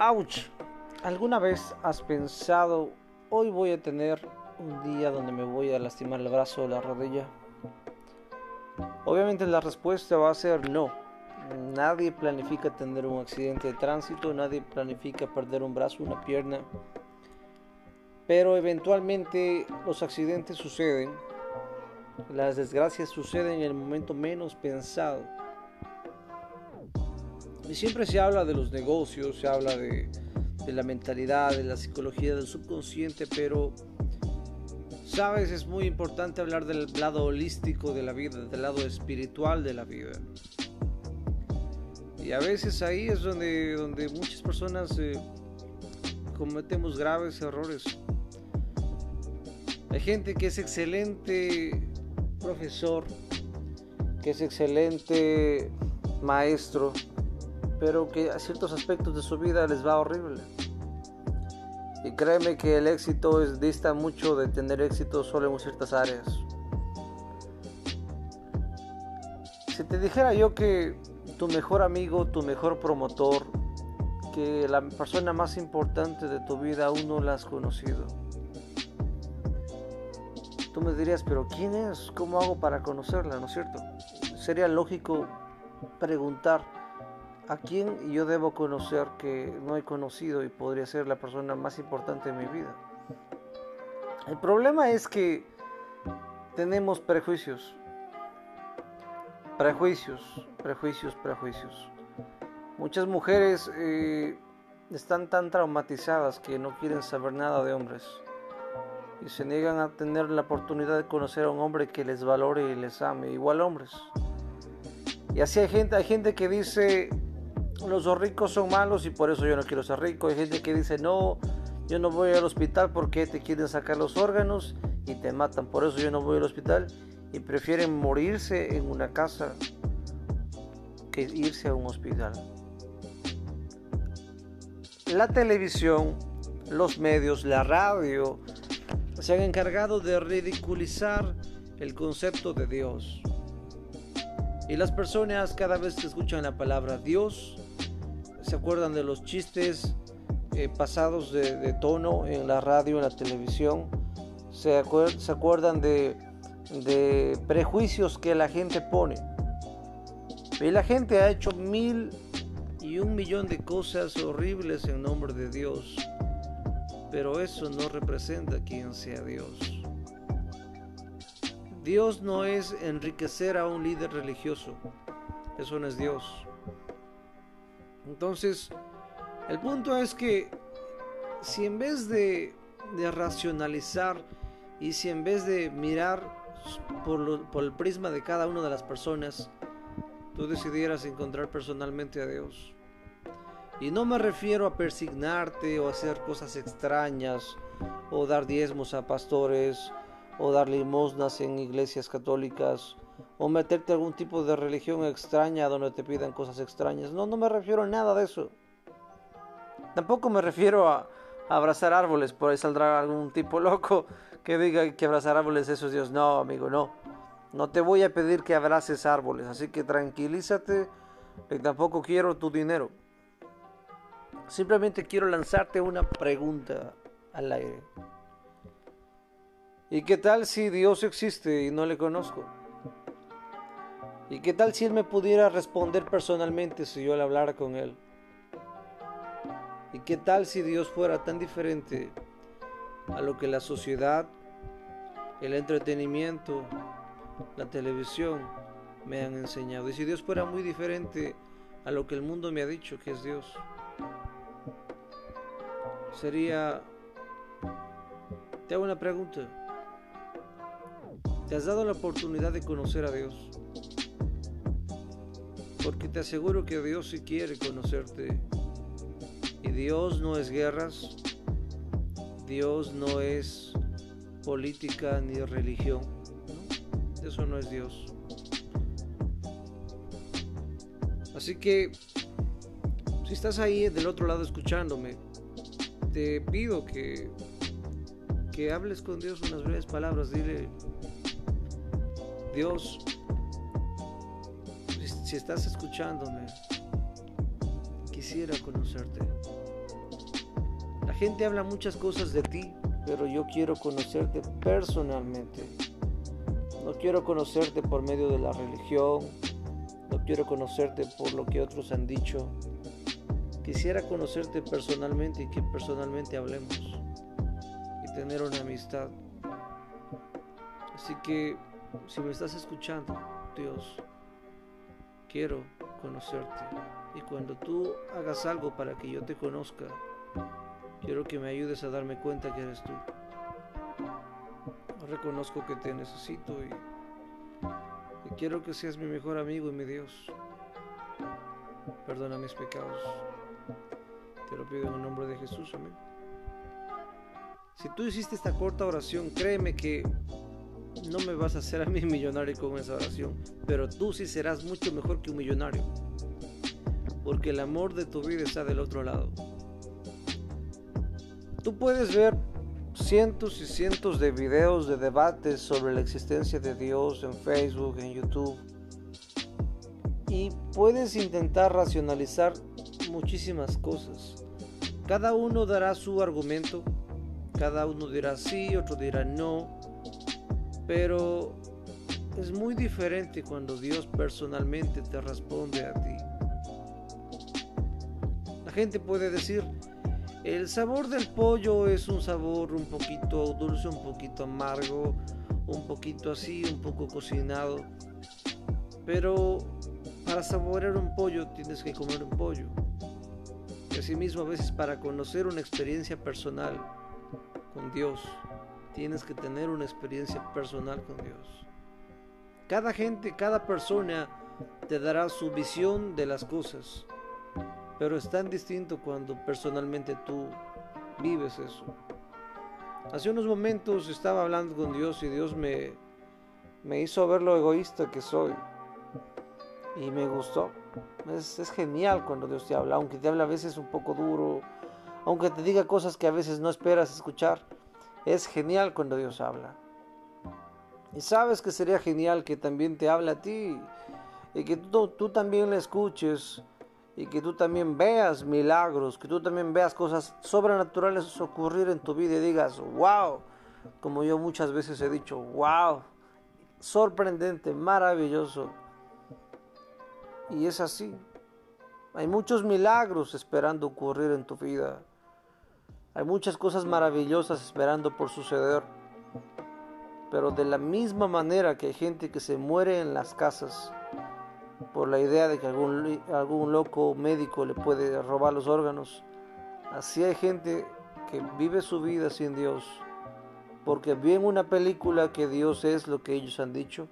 Ouch. ¿Alguna vez has pensado, hoy voy a tener un día donde me voy a lastimar el brazo o la rodilla? Obviamente la respuesta va a ser no. Nadie planifica tener un accidente de tránsito, nadie planifica perder un brazo, una pierna. Pero eventualmente los accidentes suceden, las desgracias suceden en el momento menos pensado. Siempre se habla de los negocios, se habla de, de la mentalidad, de la psicología del subconsciente, pero sabes, es muy importante hablar del lado holístico de la vida, del lado espiritual de la vida. Y a veces ahí es donde, donde muchas personas eh, cometemos graves errores. Hay gente que es excelente profesor, que es excelente maestro, pero que a ciertos aspectos de su vida les va horrible. Y créeme que el éxito es, dista mucho de tener éxito solo en ciertas áreas. Si te dijera yo que tu mejor amigo, tu mejor promotor, que la persona más importante de tu vida aún no la has conocido. Tú me dirías, pero ¿quién es? ¿Cómo hago para conocerla? ¿No es cierto? Sería lógico preguntar, a quién yo debo conocer que no he conocido y podría ser la persona más importante de mi vida. El problema es que tenemos prejuicios, prejuicios, prejuicios, prejuicios. Muchas mujeres eh, están tan traumatizadas que no quieren saber nada de hombres y se niegan a tener la oportunidad de conocer a un hombre que les valore y les ame, igual hombres. Y así hay gente, hay gente que dice, los ricos son malos y por eso yo no quiero ser rico. Hay gente que dice, no, yo no voy al hospital porque te quieren sacar los órganos y te matan. Por eso yo no voy al hospital y prefieren morirse en una casa que irse a un hospital. La televisión, los medios, la radio se han encargado de ridiculizar el concepto de Dios. Y las personas cada vez que escuchan la palabra Dios se acuerdan de los chistes eh, pasados de, tono en la radio, en la televisión, se, acuerdan de, de prejuicios que la gente pone. Y la gente ha hecho mil y un millón de cosas horribles en nombre de Dios, pero eso no representa quien sea Dios. Dios no es enriquecer a un líder religioso, eso no es Dios. Entonces, el punto es que si en vez de, racionalizar y si en vez de mirar por, el prisma de cada una de las personas, tú decidieras encontrar personalmente a Dios. Y no me refiero a persignarte o hacer cosas extrañas o dar diezmos a pastores o dar limosnas en iglesias católicas o meterte a algún tipo de religión extraña donde te pidan cosas extrañas. No, no me refiero a nada de eso. Tampoco me refiero a, abrazar árboles, por ahí saldrá algún tipo loco que diga que abrazar árboles eso es Dios. No, amigo, no. No te voy a pedir que abraces árboles, así que tranquilízate, que tampoco quiero tu dinero. Simplemente quiero lanzarte una pregunta al aire. ¿Y qué tal si Dios existe y no le conozco? ¿Y qué tal si Él me pudiera responder personalmente si yo le hablara con Él? ¿Y qué tal si Dios fuera tan diferente a lo que la sociedad, el entretenimiento, la televisión me han enseñado? Y si Dios fuera muy diferente a lo que el mundo me ha dicho que es Dios, sería... Te hago una pregunta. ¿Te has dado la oportunidad de conocer a Dios? Porque te aseguro que Dios sí quiere conocerte. Y Dios no es guerras, Dios no es política ni religión. Eso no es Dios. Así que, si estás ahí del otro lado escuchándome, te pido que, que hables con Dios unas breves palabras. Dile, Dios, si estás escuchándome, quisiera conocerte. La gente habla muchas cosas de ti, pero yo quiero conocerte personalmente. No quiero conocerte por medio de la religión, no quiero conocerte por lo que otros han dicho. Quisiera conocerte personalmente y que personalmente hablemos y tener una amistad. Así que si me estás escuchando, Dios, quiero conocerte. Y cuando tú hagas algo para que yo te conozca, quiero que me ayudes a darme cuenta que eres tú. Reconozco que te necesito y, quiero que seas mi mejor amigo y mi Dios. Perdona mis pecados. Te lo pido en el nombre de Jesús. Amén. Si tú hiciste esta corta oración, créeme que no me vas a hacer a mí millonario con esa oración, pero tú sí serás mucho mejor que un millonario. Porque el amor de tu vida está del otro lado. Tú puedes ver cientos y cientos de videos de debates sobre la existencia de Dios en Facebook, en YouTube. Y puedes intentar racionalizar muchísimas cosas. Cada uno dará su argumento. Cada uno dirá sí, otro dirá no. Pero es muy diferente cuando Dios personalmente te responde a ti. La gente puede decir, el sabor del pollo es un sabor un poquito dulce, un poquito amargo, un poquito así, un poco cocinado. Pero para saborear un pollo tienes que comer un pollo. Y asimismo a veces para conocer una experiencia personal con Dios tienes que tener una experiencia personal con Dios. Cada gente, cada persona te dará su visión de las cosas, pero es tan distinto cuando personalmente tú vives eso. Hace unos momentos estaba hablando con Dios y Dios me, me hizo ver lo egoísta que soy. Y me gustó. Es, es genial cuando Dios te habla, aunque te habla a veces un poco duro, aunque te diga cosas que a veces no esperas escuchar. Es genial cuando Dios habla. Y sabes que sería genial que también te hable a ti y que tú, tú, también le escuches y que tú también veas milagros, que tú también veas cosas sobrenaturales ocurrir en tu vida y digas, wow, como yo muchas veces he dicho, wow, sorprendente, maravilloso. Y es así. Hay muchos milagros esperando ocurrir en tu vida. Hay muchas cosas maravillosas esperando por suceder. Pero de la misma manera que hay gente que se muere en las casas por la idea de que algún, algún loco médico le puede robar los órganos, así hay gente que vive su vida sin Dios porque vio en una película que Dios es lo que ellos han dicho,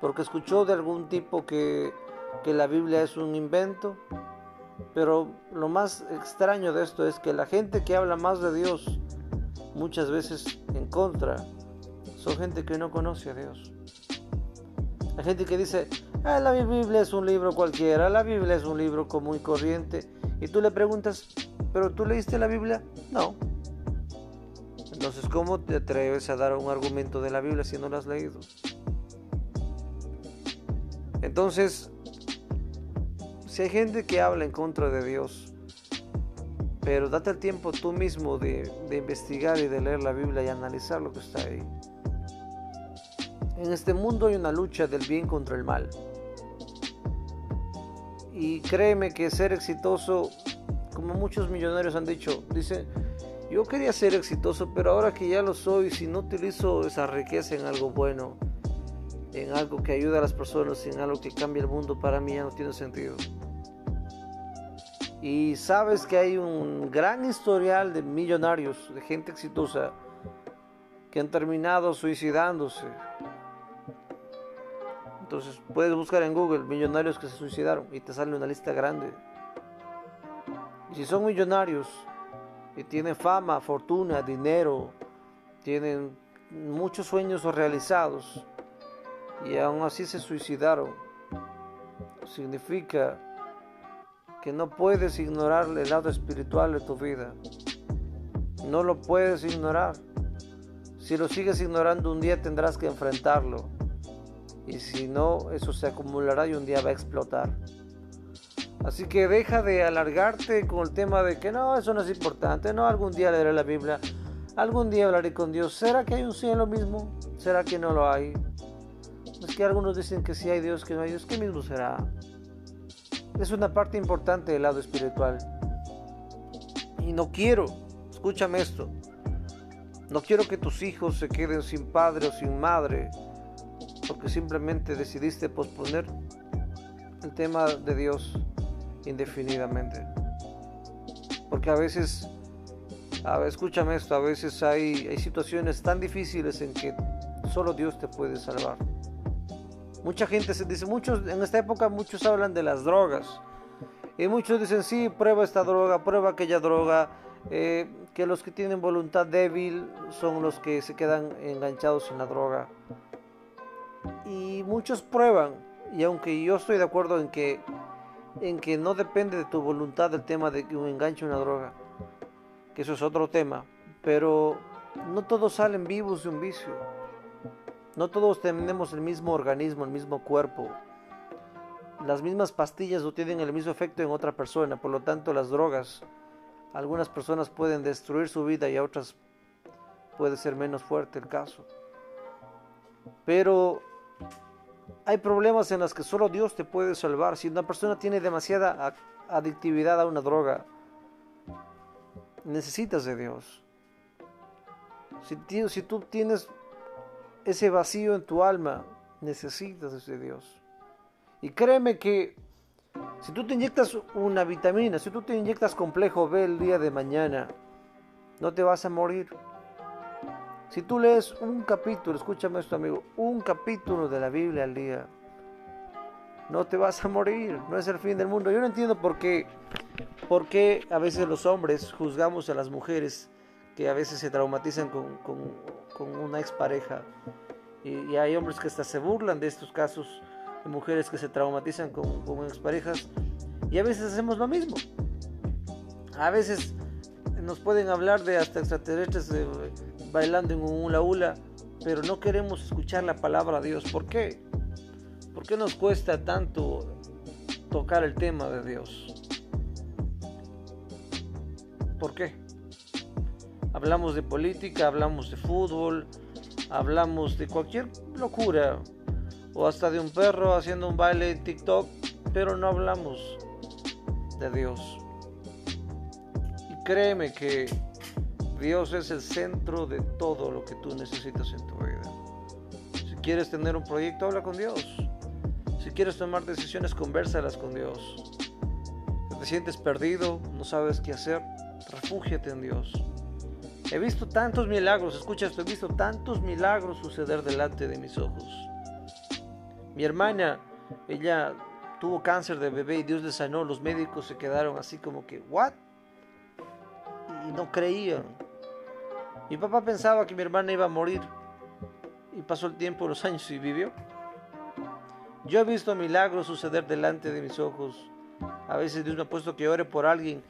porque escuchó de algún tipo que, que la Biblia es un invento, pero lo más extraño de esto es que la gente que habla más de Dios, muchas veces en contra, son gente que no conoce a Dios. La gente que dice, ah, la Biblia es un libro cualquiera, la Biblia es un libro común y corriente. Y tú le preguntas, ¿pero tú leíste la Biblia? No. Entonces, ¿cómo te atreves a dar un argumento de la Biblia si no la has leído? Entonces, si hay gente que habla en contra de Dios, pero date el tiempo tú mismo de, investigar y de leer la Biblia y analizar lo que está ahí. En este mundo hay una lucha del bien contra el mal. Y créeme que ser exitoso, como muchos millonarios han dicho, dice, yo quería ser exitoso, pero ahora que ya lo soy, si no utilizo esa riqueza en algo bueno, en algo que ayuda a las personas, en algo que cambia el mundo, para mí ya no tiene sentido. Y sabes que hay un gran historial de millonarios, de gente exitosa, que han terminado suicidándose. Entonces puedes buscar en Google millonarios que se suicidaron y te sale una lista grande. Y si son millonarios y tienen fama, fortuna, dinero, tienen muchos sueños realizados y aún así se suicidaron, significa que no puedes ignorar el lado espiritual de tu vida. No lo puedes ignorar. Si lo sigues ignorando un día tendrás que enfrentarlo. Y si no, eso se acumulará y un día va a explotar. Así que deja de alargarte con el tema de que no, eso no es importante, no, algún día leeré la Biblia, algún día hablaré con Dios. ¿Será que hay un cielo mismo? ¿Será que no lo hay? Es que algunos dicen que sí hay Dios, que no hay Dios, ¿qué mismo será? Es una parte importante del lado espiritual. Y no quiero, escúchame esto, no quiero que tus hijos se queden sin padre o sin madre porque simplemente decidiste posponer el tema de Dios indefinidamente. Porque a veces, escúchame esto, a veces hay, hay situaciones tan difíciles en que solo Dios te puede salvar. Mucha gente se dice, muchos en esta época muchos hablan de las drogas. Y muchos dicen, sí, prueba esta droga, prueba aquella droga. Eh, que los que tienen voluntad débil son los que se quedan enganchados en la droga. Y muchos prueban, y aunque yo estoy de acuerdo en que, en que no depende de tu voluntad el tema de que un enganche una droga, que eso es otro tema, pero no todos salen vivos de un vicio. No todos tenemos el mismo organismo, el mismo cuerpo. Las mismas pastillas no tienen el mismo efecto en otra persona, por lo tanto las drogas algunas personas pueden destruir su vida y a otras puede ser menos fuerte el caso. Pero hay problemas en los que solo Dios te puede salvar. Si una persona tiene demasiada adictividad a una droga, necesitas de Dios. Si, si tú tienes ese vacío en tu alma, necesitas de Dios. Y créeme que si tú te inyectas una vitamina, si tú te inyectas complejo B el día de mañana, no te vas a morir. Si tú lees un capítulo, escúchame esto amigo, un capítulo de la Biblia al día, no te vas a morir, no es el fin del mundo. Yo no entiendo por qué, por qué a veces los hombres juzgamos a las mujeres que a veces se traumatizan con, una expareja. Y, y hay hombres que hasta se burlan de estos casos mujeres que se traumatizan con, con exparejas y a veces hacemos lo mismo. A veces nos pueden hablar de hasta extraterrestres eh, bailando en un hula hula, pero no queremos escuchar la palabra de Dios. ¿Por qué? ¿Por qué nos cuesta tanto tocar el tema de Dios? ¿Por qué? Hablamos de política, hablamos de fútbol, hablamos de cualquier locura, o hasta de un perro haciendo un baile en TikTok, pero no hablamos de Dios. Y créeme que Dios es el centro de todo lo que tú necesitas en tu vida. Si quieres tener un proyecto, habla con Dios. Si quieres tomar decisiones, conversalas con Dios. Si te sientes perdido, no sabes qué hacer, refúgiate en Dios. He visto tantos milagros, escucha esto, he visto tantos milagros suceder delante de mis ojos. Mi hermana, ella tuvo cáncer de bebé y Dios le sanó. Los médicos se quedaron así como que, ¿what? Y no creían. Mi papá pensaba que mi hermana iba a morir. Y pasó el tiempo, los años y vivió. Yo he visto milagros suceder delante de mis ojos. A veces Dios me ha puesto que ore por alguien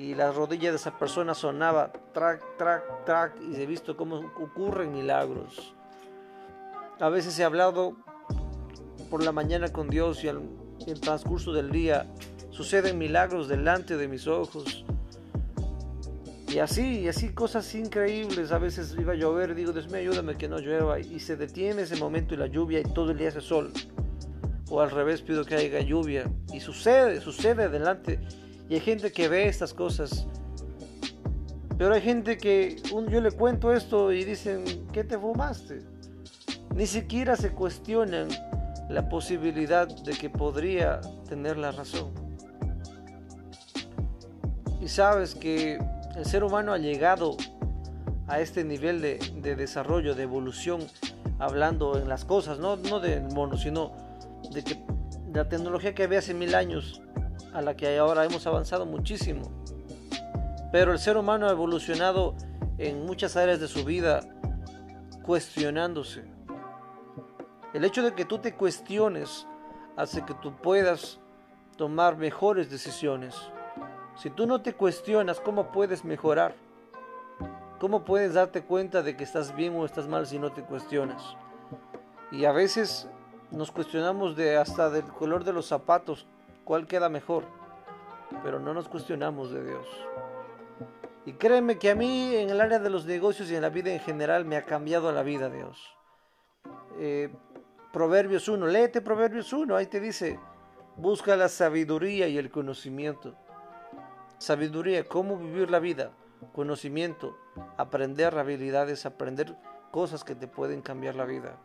y la rodilla de esa persona sonaba track, track, track y he visto cómo ocurren milagros. A veces he hablado por la mañana con Dios y en transcurso del día suceden milagros delante de mis ojos. Y así, y así cosas increíbles. A veces iba a llover, digo, Dios mío, ayúdame que no llueva. Y se detiene ese momento y la lluvia y todo el día hace sol. O al revés, pido que haya lluvia. Y sucede, sucede delante. Y hay gente que ve estas cosas. Pero hay gente que yo le cuento esto y dicen, ¿qué te fumaste? Ni siquiera se cuestionan la posibilidad de que podría tener la razón. Y sabes que el ser humano ha llegado a este nivel de, desarrollo, de evolución, hablando en las cosas, no, no del mono, sino de que la tecnología que había hace mil años a la que ahora hemos avanzado muchísimo. Pero el ser humano ha evolucionado en muchas áreas de su vida cuestionándose, el hecho de que tú te cuestiones hace que tú puedas tomar mejores decisiones. Si tú no te cuestionas, ¿cómo puedes mejorar? ¿Cómo puedes darte cuenta de que estás bien o estás mal si no te cuestionas? Y a veces nos cuestionamos de hasta del color de los zapatos, cuál queda mejor. pero no nos cuestionamos de Dios. Y créeme que a mí en el área de los negocios y en la vida en general me ha cambiado la vida Dios. Eh, Proverbios 1, léete Proverbios 1, ahí te dice, busca la sabiduría y el conocimiento. Sabiduría, cómo vivir la vida, conocimiento, aprender habilidades, aprender cosas que te pueden cambiar la vida.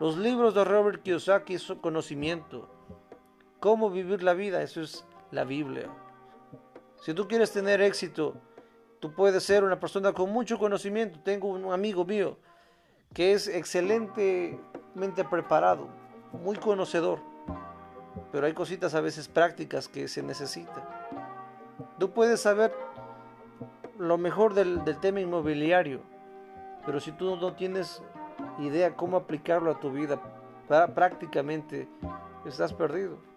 Los libros de Robert Kiyosaki son conocimiento. Cómo vivir la vida, eso es la Biblia. Si tú quieres tener éxito, tú puedes ser una persona con mucho conocimiento. Tengo un amigo mío que es excelentemente preparado, muy conocedor, pero hay cositas a veces prácticas que se necesitan. Tú puedes saber lo mejor del, tema inmobiliario, pero si tú no tienes idea cómo aplicarlo a tu vida, prácticamente estás perdido.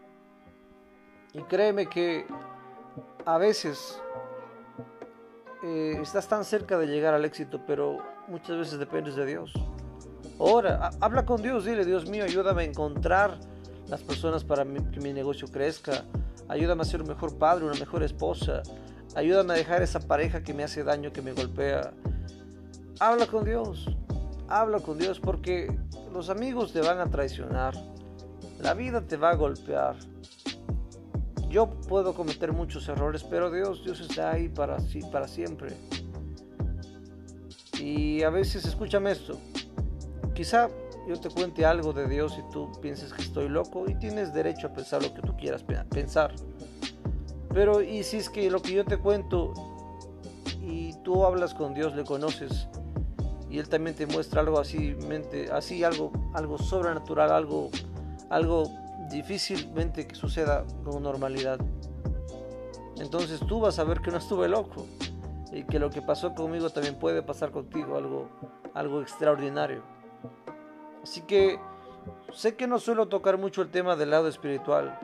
Y créeme que a veces eh, estás tan cerca de llegar al éxito, pero muchas veces dependes de Dios. Ahora, habla con Dios, dile, Dios mío, ayúdame a encontrar las personas para que mi negocio crezca. Ayúdame a ser un mejor padre, una mejor esposa. Ayúdame a dejar esa pareja que me hace daño, que me golpea. Habla con Dios. Habla con Dios porque los amigos te van a traicionar. La vida te va a golpear. Yo puedo cometer muchos errores, pero Dios, Dios está ahí para, para siempre. Y a veces, escúchame esto, quizá yo te cuente algo de Dios y tú pienses que estoy loco y tienes derecho a pensar lo que tú quieras pensar. Pero y si es que lo que yo te cuento y tú hablas con Dios, le conoces y él también te muestra algo así, mente, así algo, algo sobrenatural, algo, algo difícilmente que suceda con normalidad. Entonces tú vas a ver que no estuve loco y que lo que pasó conmigo también puede pasar contigo, algo, algo extraordinario. Así que sé que no suelo tocar mucho el tema del lado espiritual,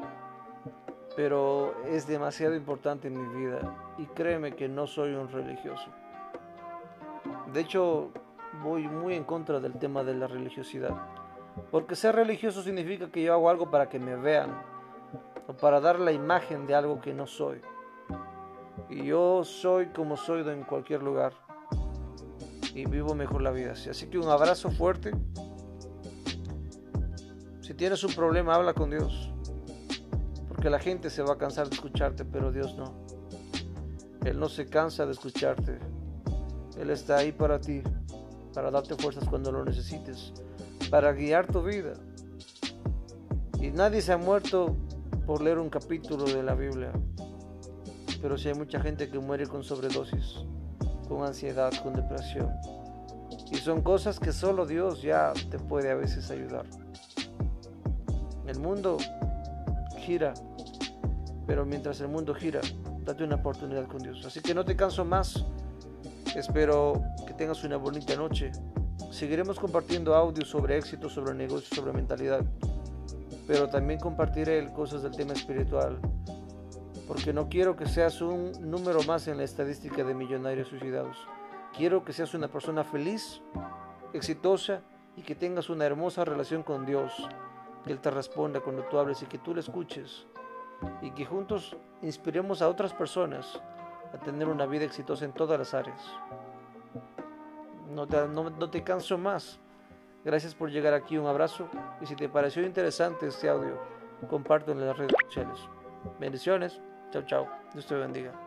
pero es demasiado importante en mi vida y créeme que no soy un religioso. De hecho, voy muy en contra del tema de la religiosidad. Porque ser religioso significa que yo hago algo para que me vean o para dar la imagen de algo que no soy. Y yo soy como soy en cualquier lugar y vivo mejor la vida así. que un abrazo fuerte. Si tienes un problema, habla con Dios. Porque la gente se va a cansar de escucharte, pero Dios no. Él no se cansa de escucharte. Él está ahí para ti, para darte fuerzas cuando lo necesites para guiar tu vida. Y nadie se ha muerto por leer un capítulo de la Biblia. Pero si hay mucha gente que muere con sobredosis, con ansiedad, con depresión. Y son cosas que solo Dios ya te puede a veces ayudar. El mundo gira, pero mientras el mundo gira, date una oportunidad con Dios. Así que no te canso más. Espero que tengas una bonita noche. Seguiremos compartiendo audios sobre éxito, sobre negocios, sobre mentalidad, pero también compartiré cosas del tema espiritual, porque no quiero que seas un número más en la estadística de millonarios suicidados. Quiero que seas una persona feliz, exitosa y que tengas una hermosa relación con Dios, que Él te responda cuando tú hables y que tú le escuches y que juntos inspiremos a otras personas a tener una vida exitosa en todas las áreas no te, canso más. Gracias por llegar aquí, un abrazo y si te pareció interesante este audio, compártelo en las redes sociales. Bendiciones, chao chao, Dios te bendiga.